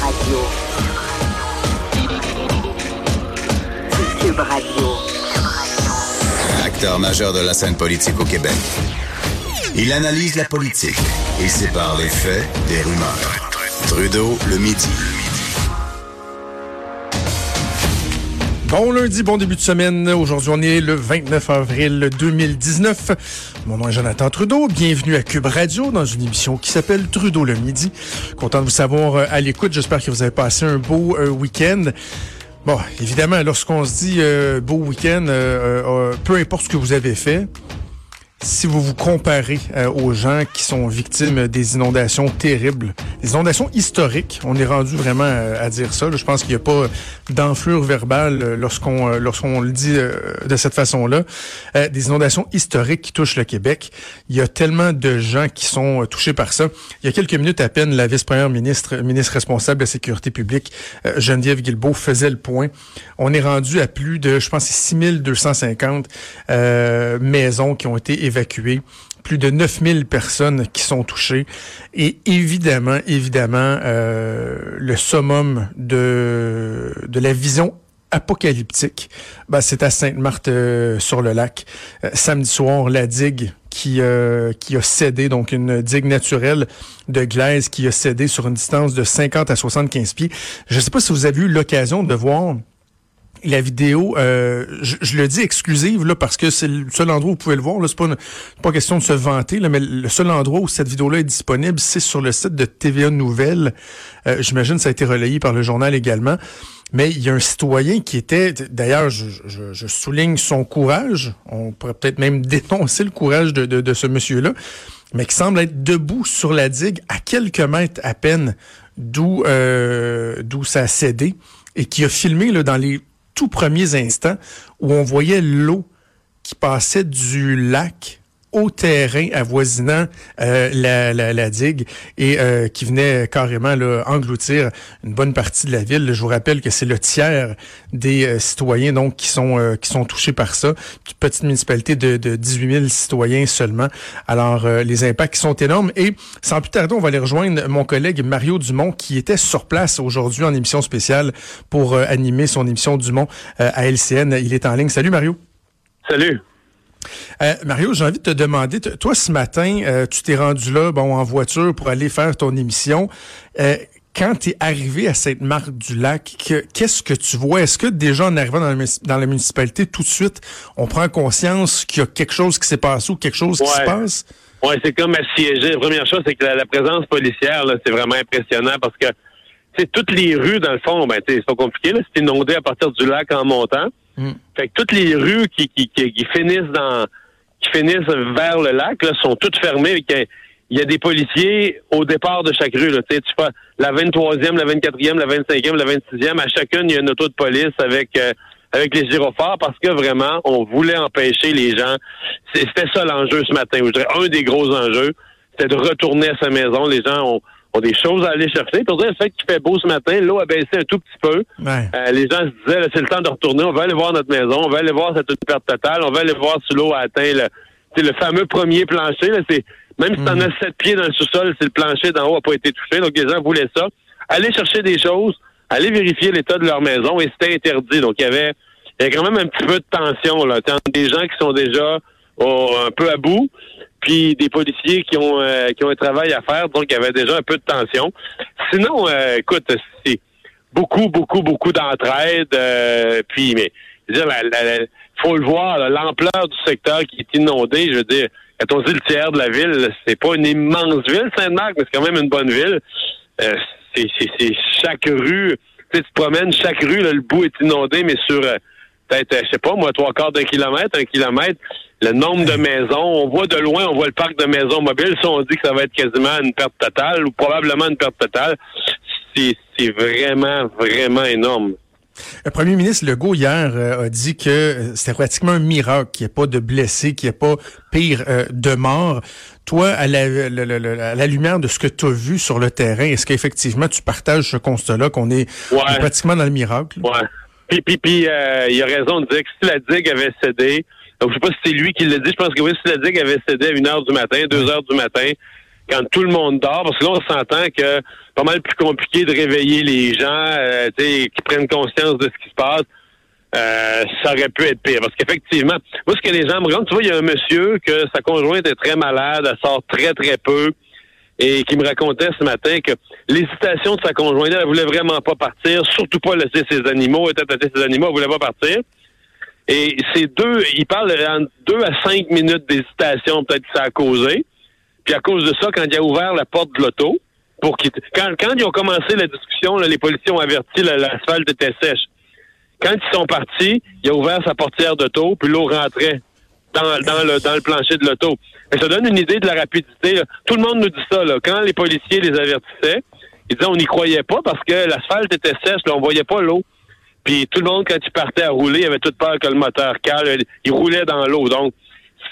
Radio. Cube Radio. Acteur majeur de la scène politique au Québec. Il analyse la politique et sépare les faits des rumeurs. Trudeau le midi. Bon lundi, bon début de semaine. Aujourd'hui, on est le 29 avril 2019. Mon nom est Jonathan Trudeau. Bienvenue à Cube Radio dans une émission qui s'appelle Trudeau le midi. Content de vous savoir euh, à l'écoute. J'espère que vous avez passé un beau euh, week-end. Bon, évidemment, lorsqu'on se dit euh, beau week-end, peu importe ce que vous avez fait, si vous vous comparez euh, aux gens qui sont victimes des inondations terribles, des inondations historiques, on est rendu vraiment euh, à dire ça. Je pense qu'il n'y a pas d'enflure verbale euh, lorsqu'on lorsqu'on le dit de cette façon-là. des inondations historiques qui touchent le Québec. Il y a tellement de gens qui sont touchés par ça. Il y a quelques minutes à peine, la vice-première ministre, ministre responsable de la sécurité publique, Geneviève Guilbeault, faisait le point. On est rendu à plus de, je pense, 6250 maisons qui ont été plus de 9000 personnes qui sont touchées. Et évidemment, évidemment, euh, le summum de, de la vision apocalyptique, ben, c'est à Sainte-Marthe-sur-le-Lac. Euh, samedi soir, la digue qui, euh, qui a cédé, donc une digue naturelle de glaise qui a cédé sur une distance de 50 à 75 pieds. Je ne sais pas si vous avez eu l'occasion de voir la vidéo, euh, je, le dis exclusive là parce que c'est le seul endroit où vous pouvez le voir. C'est pas pas question de se vanter, mais le seul endroit où cette vidéo-là est disponible, c'est sur le site de TVA Nouvelles. Euh, J'imagine ça a été relayé par le journal également. Mais il y a un citoyen qui était, d'ailleurs, je, souligne son courage. On pourrait peut-être même dénoncer le courage de ce monsieur-là, mais qui semble être debout sur la digue à quelques mètres à peine d'où euh, d'où ça a cédé et qui a filmé là, dans les tout premiers instants où on voyait l'eau qui passait du lac au terrain avoisinant euh, la, la, la, digue et euh, qui venait carrément là, engloutir une bonne partie de la ville. Je vous rappelle que c'est le tiers des euh, citoyens donc qui sont qui sont touchés par ça. Une petite municipalité de, de 18 000 citoyens seulement. Alors les impacts sont énormes et sans plus tarder, on va aller rejoindre mon collègue Mario Dumont qui était sur place aujourd'hui en émission spéciale pour animer son émission Dumont à LCN. Il est en ligne. Salut Mario. Salut. Euh, Mario, j'ai envie de te demander, toi ce matin, euh, tu t'es rendu là, bon, en voiture pour aller faire ton émission. Euh, quand tu es arrivé à Sainte-Marthe-du-Lac, qu'est-ce que tu vois? Est-ce que déjà en arrivant dans la, municipalité, tout de suite, on prend conscience qu'il y a quelque chose qui s'est passé ou quelque chose qui se passe? Oui, c'est comme assiégé. La première chose, c'est que la, présence policière, c'est vraiment impressionnant parce que c'est toutes les rues, dans le fond, ben, c'est pas compliqué, c'est inondé à partir du lac en montant. Mm. Fait que toutes les rues qui, qui, qui, finissent dans qui finissent vers le lac là, sont toutes fermées. Il y a des policiers au départ de chaque rue. Là. Tu la 23e, la 24e, la 25e, la 26e, à chacune, il y a une auto de police avec euh, avec les gyrophares parce que vraiment, on voulait empêcher les gens. C'était ça l'enjeu ce matin. Je dirais un des gros enjeux, c'était de retourner à sa maison. Les gens ont ont des choses à aller chercher. Pour dire, le fait qu'il fait beau ce matin, l'eau a baissé un tout petit peu. Euh, les gens se disaient, c'est le temps de retourner, on va aller voir notre maison, on va aller voir cette perte totale, on va aller voir si l'eau a atteint le, le fameux premier plancher. Là, c'est, même si t'en mm. as sept pieds dans le sous-sol, c'est le plancher d'en haut n'a pas été touché. Donc, les gens voulaient ça. Aller chercher des choses, aller vérifier l'état de leur maison et c'était interdit. Donc, il y avait, il y avait quand même un petit peu de tension, là. Des gens qui sont déjà un peu à bout puis des policiers qui ont euh, qui ont un travail à faire, donc il y avait déjà un peu de tension. Sinon, euh, écoute, c'est beaucoup, beaucoup, beaucoup d'entraide. Euh, puis, mais dire, la, faut le voir, l'ampleur du secteur qui est inondé. Je veux dire, quand on dit le tiers de la ville, c'est pas une immense ville, Sainte-Marc, mais c'est quand même une bonne ville. c'est, c'est, chaque rue, tu sais, tu te promènes, chaque rue, le bout est inondé, mais sur peut-être, je sais pas, moi, trois quarts d'un kilomètre, un kilomètre, le nombre de maisons. On voit de loin, on voit le parc de maisons mobiles. Si on dit que ça va être quasiment une perte totale ou probablement une perte totale, c'est vraiment, vraiment énorme. Le premier ministre Legault hier euh, a dit que euh, c'était pratiquement un miracle qu'il n'y ait pas de blessés, qu'il n'y ait pas pire euh, de morts. Toi, à la, à lumière de ce que tu as vu sur le terrain, est-ce qu'effectivement tu partages ce constat-là qu'on est, Ouais. on est pratiquement dans le miracle? Ouais. Puis, puis, puis euh, il a raison de dire que si la digue avait cédé, donc je sais pas si c'est lui qui l'a dit, je pense que oui, si la digue avait cédé à une heure du matin, deux heures du matin, quand tout le monde dort, parce que là, on s'entend que pas mal plus compliqué de réveiller les gens, euh, qui prennent conscience de ce qui se passe. Euh, ça aurait pu être pire. Parce qu'effectivement, moi, ce que les gens me racontent, tu vois, il y a un monsieur que sa conjointe est très malade, elle sort très, très peu, et qui me racontait ce matin que l'hésitation de sa conjointe, elle voulait vraiment pas partir, surtout pas laisser ses animaux, elle tâter ses animaux, elle voulait pas partir. Et c'est deux, il parle en deux à cinq minutes d'hésitation, peut-être que ça a causé. Puis à cause de ça, quand il a ouvert la porte de l'auto, pour qu'il, quand, quand ils ont commencé la discussion, là, les policiers ont averti l'asphalte était sèche. Quand ils sont partis, il a ouvert sa portière d'auto, puis l'eau rentrait dans, dans, le, dans le plancher de l'auto. Ça donne une idée de la rapidité. là. Tout le monde nous dit ça. Là. Quand les policiers les avertissaient, ils disaient on n'y croyait pas parce que l'asphalte était sèche, là, on voyait pas l'eau. Puis tout le monde, quand il partait à rouler, il avait toute peur que le moteur cale. Il roulait dans l'eau. Donc,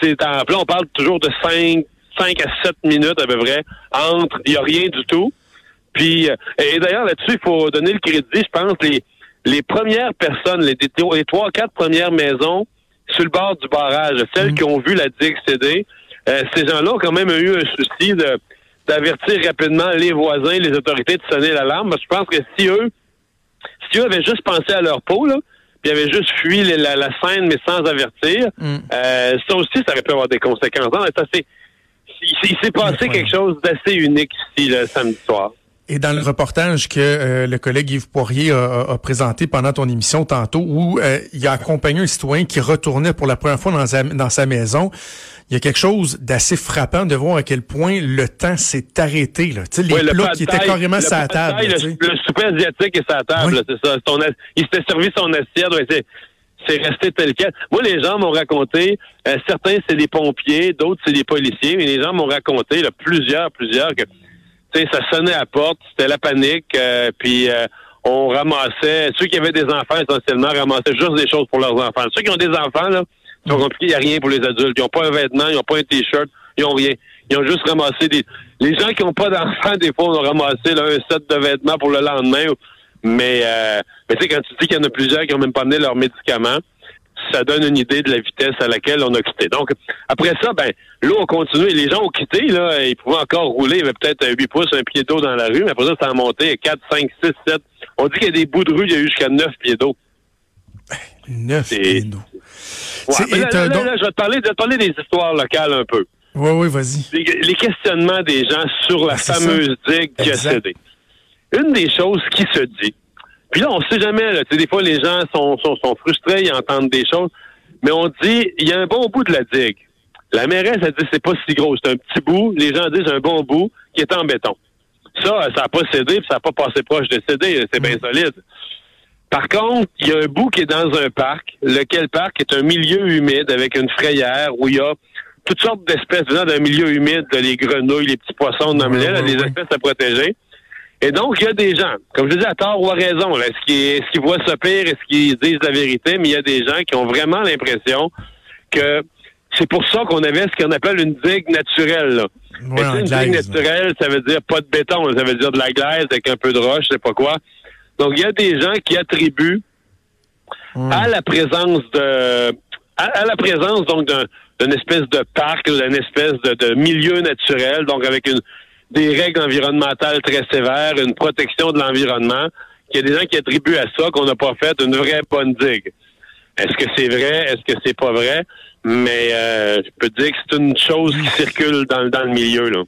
c'est en là, on parle toujours de 5, 5 à 7 minutes à peu près entre. Il n'y a rien du tout. Puis, euh, et d'ailleurs, là-dessus, il faut donner le crédit, je pense, les, les premières personnes, les, les trois, quatre premières maisons sur le bord du barrage, celles qui ont vu la digue céder, euh, ces gens-là ont quand même eu un souci de d'avertir rapidement les voisins, les autorités de sonner l'alarme. Je pense que si eux, si eux avaient juste pensé à leur peau, là, puis avaient juste fui la, la scène, mais sans avertir, Mm. euh, ça aussi, ça aurait pu avoir des conséquences. Non, ça, c'est- il, s'est passé quelque chose d'assez unique ici, le samedi soir. Et dans le reportage que euh, le collègue Yves Poirier a, a- présenté pendant ton émission tantôt, où euh, il a accompagné un citoyen qui retournait pour la première fois dans sa, dans sa maison, il y a quelque chose d'assez frappant de voir à quel point le temps s'est arrêté. Là. Tu sais, les Oui, plats qui étaient carrément sur la table. là, le, souper asiatique est sur la table, Oui. c'est ça. Son il s'était servi son assiette, ouais, c'est, c'est resté tel quel. Moi, les gens m'ont raconté, euh, certains c'est des pompiers, d'autres c'est des policiers, mais les gens m'ont raconté, là, plusieurs, plusieurs, que tu sais, ça sonnait à la porte, c'était la panique, euh, puis euh, on ramassait, ceux qui avaient des enfants essentiellement ramassaient juste des choses pour leurs enfants. Ceux qui ont des enfants, là, c'est compliqué, il n'y a rien pour les adultes. Ils n'ont pas un vêtement, ils n'ont pas un t-shirt, ils n'ont rien. Ils ont juste ramassé des. Les gens qui n'ont pas d'enfants, des fois, ont ramassé là, un set de vêtements pour le lendemain. Mais, euh, mais tu sais, quand tu dis qu'il y en a plusieurs qui n'ont même pas amené leurs médicaments, ça donne une idée de la vitesse à laquelle on a quitté. Donc, après ça, ben, l'eau a continué. Les gens ont quitté, là, ils pouvaient encore rouler. Il y avait peut-être 8 pouces, un pied d'eau dans la rue, mais après ça, ça a monté 4, 5, 6, 7. On dit qu'il y a des bouts de rue, il y a eu jusqu'à 9 pieds d'eau. Neuf C'est- pieds d'eau. Ouais, là, là, donc- là, je vais te parler, je vais te parler des histoires locales un peu. Oui, oui, vas-y. Les, les questionnements des gens sur la c'est fameuse digue qui a cédé. Une des choses qui se dit, puis là, on sait jamais, là, tu sais, des fois, les gens sont, sont, sont frustrés, ils entendent des choses, mais on dit, il y a un bon bout de la digue. La mairesse, elle dit, c'est pas si gros, c'est un petit bout. Les gens disent, un bon bout qui est en béton. Ça, ça n'a pas cédé, puis ça n'a pas passé proche de céder, c'est bien solide. Par contre, il y a un bout qui est dans un parc, lequel parc est un milieu humide avec une frayère où il y a toutes sortes d'espèces venant d'un milieu humide, les grenouilles, les petits poissons, Ouais, là, ouais, des ouais. espèces à protéger. Et donc, il y a des gens, comme je dis, à tort ou à raison, là, est-ce qu'ils qu'ils voient ça pire, est-ce qu'ils disent la vérité, mais il y a des gens qui ont vraiment l'impression que c'est pour ça qu'on avait ce qu'on appelle une digue naturelle. Là. Ouais, une glaise, digue naturelle, ça veut dire pas de béton, là, ça veut dire de la glaise avec un peu de roche, je sais pas quoi. Donc, il y a des gens qui attribuent à la présence de à, à la présence donc d'un- d'une espèce de parc, d'une espèce de, de milieu naturel, donc avec une des règles environnementales très sévères, une protection de l'environnement, qu'il y a des gens qui attribuent à ça qu'on n'a pas fait une vraie bonne digue. Est-ce que c'est vrai? Est-ce que c'est pas vrai? Mais euh, je peux te dire que c'est une chose qui circule dans, dans le milieu. Là.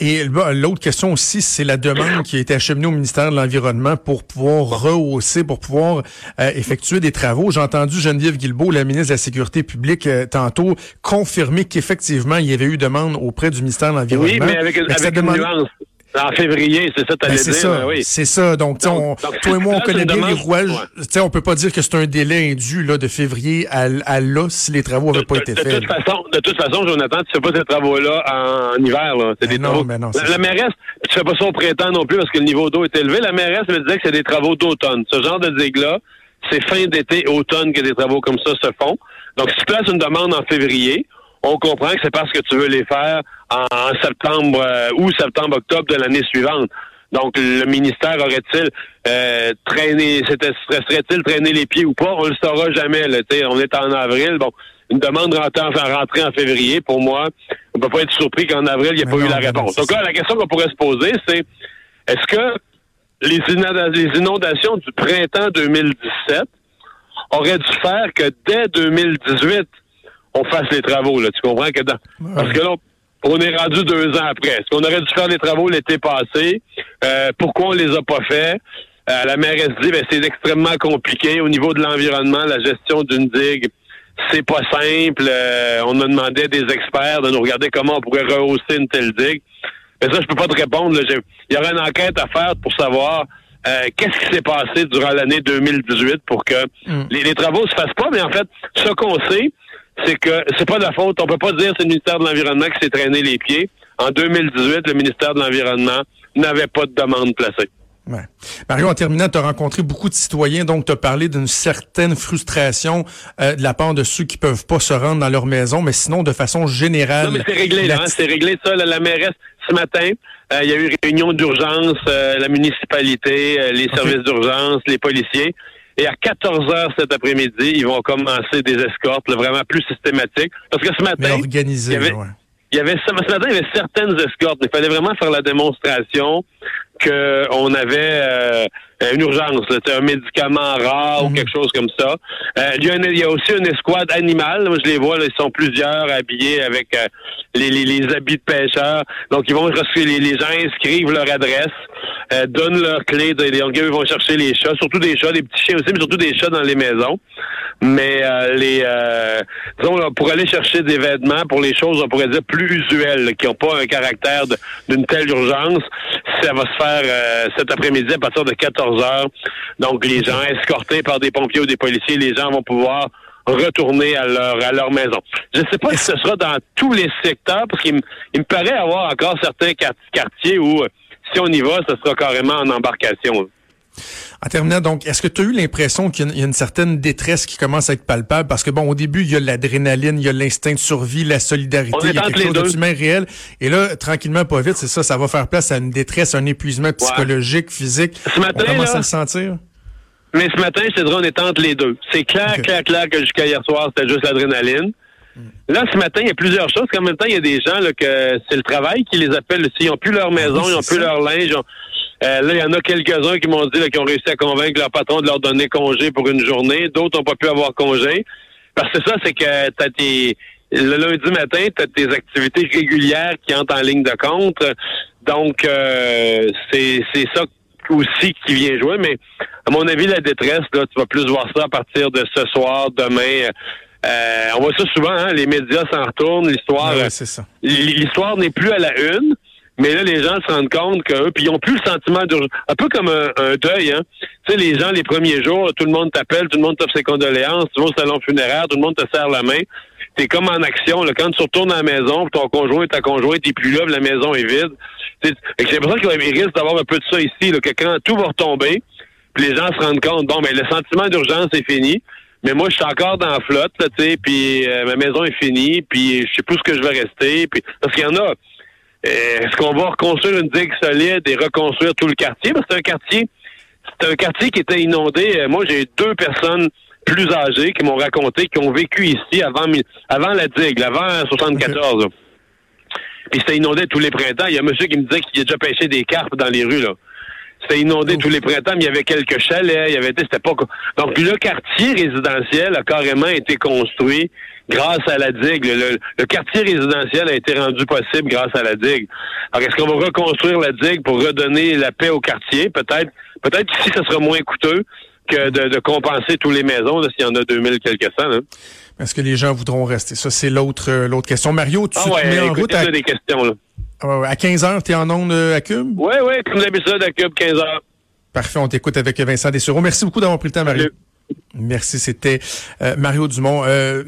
Et l'autre question aussi, c'est la demande qui a été acheminée au ministère de l'Environnement pour pouvoir rehausser, pour pouvoir euh, effectuer des travaux. J'ai entendu Geneviève Guilbeault, la ministre de la Sécurité publique, euh, tantôt confirmer qu'effectivement, il y avait eu demande auprès du ministère de l'Environnement. Oui, mais avec une demande- nuance. En février, c'est ça, t'allais Ben, c'est dire. ça, ben oui. c'est ça. Donc, tu on- Donc, donc, toi et moi, on tu connaît bien les rouages. ouais. Tu sais, on peut pas dire que c'est un délai indu là, de février à, à là si les travaux n'avaient pas de, été de faits. toute façon, de toute façon, Jonathan, tu fais pas ces travaux-là en, en hiver. Là. C'est Ben des non, travaux. ben non, la, la mairesse, tu fais pas ça au printemps non plus parce que le niveau d'eau est élevé. La mairesse me disait que c'est des travaux d'automne. Ce genre de digue-là, c'est fin d'été, automne que des travaux comme ça se font. Donc, si tu places une demande en février, on comprend que c'est parce que tu veux les faire en, en septembre euh, ou septembre, octobre de l'année suivante. Donc, le ministère aurait-il euh, traîné, c'était- serait-il traîné les pieds ou pas? On le saura jamais. Là, on est en avril. Bon, une demande rentrée en, rentrée en février, pour moi, on peut pas être surpris qu'en avril, il n'y ait pas non, eu la réponse. Donc là, la question qu'on pourrait se poser, c'est est-ce que les inondations du printemps 2017 auraient dû faire que dès 2018, on fasse les travaux. Là. Tu comprends que dans... Parce que là, on est rendu deux ans après. Est-ce qu'on aurait dû faire les travaux l'été passé? Euh, pourquoi on les a pas fait? Euh, la mairesse dit ben, c'est extrêmement compliqué au niveau de l'environnement, la gestion d'une digue. C'est pas simple. Euh, on a demandé à des experts de nous regarder comment on pourrait rehausser une telle digue. Mais ça, je peux pas te répondre. Il y aurait une enquête à faire pour savoir euh, qu'est-ce qui s'est passé durant l'année 2018 pour que les, les travaux se fassent pas. Mais en fait, ce qu'on sait, c'est que c'est pas de la faute. On peut pas dire que c'est le ministère de l'Environnement qui s'est traîné les pieds. En 2018, le ministère de l'Environnement n'avait pas de demande placée. Ouais. Mario, en terminant, tu as rencontré beaucoup de citoyens, donc tu as parlé d'une certaine frustration euh, de la part de ceux qui peuvent pas se rendre dans leur maison, mais sinon, de façon générale. Non, mais c'est réglé, là. la- hein, c'est réglé, ça. là, la mairesse, ce matin, euh, il y a eu réunion d'urgence, euh, la municipalité, les services d'urgence, les policiers. Et à 14 heures cet après-midi, ils vont commencer des escortes, là, vraiment plus systématiques. Parce que ce mais matin, organisée, il y avait- ouais. Il y avait ce matin, il y avait certaines escortes. Il fallait vraiment faire la démonstration qu'on avait euh, une urgence, sais, un médicament rare ou quelque chose comme ça. Euh, il, y a une- il y a aussi une escouade animale. Moi, je les vois, là, ils sont plusieurs habillés avec euh, les, les- les habits de pêcheurs. Donc, ils vont les, les gens inscrivent leur adresse, euh, donnent leur clé. de- donc, ils vont chercher les chats, surtout des chats, des petits chiens aussi, mais surtout des chats dans les maisons. Mais euh, les euh, disons là, pour aller chercher des vêtements pour les choses, on pourrait dire plus usuelles, qui n'ont pas un caractère d'une telle urgence, ça va se faire euh, cet après-midi à partir de 14 heures. Donc les gens escortés par des pompiers ou des policiers, les gens vont pouvoir retourner à leur à leur maison. Je ne sais pas si ce sera dans tous les secteurs, parce qu'il me, il me paraît avoir encore certains quart- quartiers où si on y va, ce sera carrément en embarcation. En terminant, donc, est-ce que tu as eu l'impression qu'il y a une- certaine détresse qui commence à être palpable? Parce que, bon, au début, il y a l'adrénaline, il y a l'instinct de survie, la solidarité, il y a quelque chose deux. d'humain réel. Et là, tranquillement, pas vite, c'est ça, ça va faire place à une détresse, un épuisement psychologique, physique. Ce matin, On commence là, à le sentir? Mais ce matin, je te dirais, on est entre les deux. C'est clair, clair, clair que jusqu'à hier soir, c'était juste l'adrénaline. Là, ce matin, il y a plusieurs choses. Qu'en même temps, il y a des gens là, que c'est le travail qui les appelle. S'ils n'ont plus leur maison, oui, ils n'ont plus ça. leur linge. ils ont- Euh, là, il y en a quelques-uns qui m'ont dit qu'ils ont réussi à convaincre leur patron de leur donner congé pour une journée. D'autres n'ont pas pu avoir congé. Parce que ça, c'est que t'as tes le lundi matin, tu as tes activités régulières qui entrent en ligne de compte. Donc, euh, c'est c'est ça aussi qui vient jouer. Mais à mon avis, la détresse, là, tu vas plus voir ça à partir de ce soir, demain. Euh, on voit ça souvent, hein, les médias s'en retournent, l'histoire. Ah ouais, c'est ça. l'histoire n'est plus à la une, mais là, les gens se rendent compte qu'eux, puis ils ont plus le sentiment d'urgence. Un peu comme un, un deuil, hein. Tu sais, les gens, les premiers jours, tout le monde t'appelle, tout le monde t'offre ses condoléances, tu vas au salon funéraire, tout le monde te serre la main. T'es comme en action, là. Quand tu retournes à la maison, ton conjoint, ta conjointe, est plus là, la maison est vide. Que J'ai l'impression qu'il risque d'avoir un peu de ça ici, là, que quand tout va retomber, puis les gens se rendent compte, bon, ben, le sentiment d'urgence est fini. Mais moi, je suis encore dans la flotte, tu sais, puis euh, ma maison est finie, puis je sais plus ce que je vais rester. Puis, parce qu'il y en a, est-ce qu'on va reconstruire une digue solide et reconstruire tout le quartier? Parce que c'est un quartier, c'est un quartier qui était inondé. Euh, Moi, j'ai deux personnes plus âgées qui m'ont raconté qui ont vécu ici avant, avant la digue, avant 74. là. Puis c'était inondé tous les printemps. Il y a un monsieur qui me disait qu'il a déjà pêché des carpes dans les rues, là. C'était inondé tous les printemps, mais il y avait quelques chalets, il y avait, c'était pas, donc le quartier résidentiel a carrément été construit grâce à la digue. Le, quartier résidentiel a été rendu possible grâce à la digue. Alors, est-ce qu'on va reconstruire la digue pour redonner la paix au quartier? Peut-être, peut-être qu'ici, ce sera moins coûteux que de, de compenser tous les maisons, s'il y en a 2000 quelques cents, là. Est-ce que les gens voudront rester? Ça, c'est l'autre euh, l'autre question. Mario, tu Ah te mets ouais, en route à... des questions, là. Ah À 15h, tu es en onde euh, à Cube? Oui, oui, comme d'habitude, à Cube, 15 heures. Parfait, on t'écoute avec Vincent Dessureau. Merci beaucoup d'avoir pris le temps, Mario. Salut. Merci, c'était euh, Mario Dumont. Euh,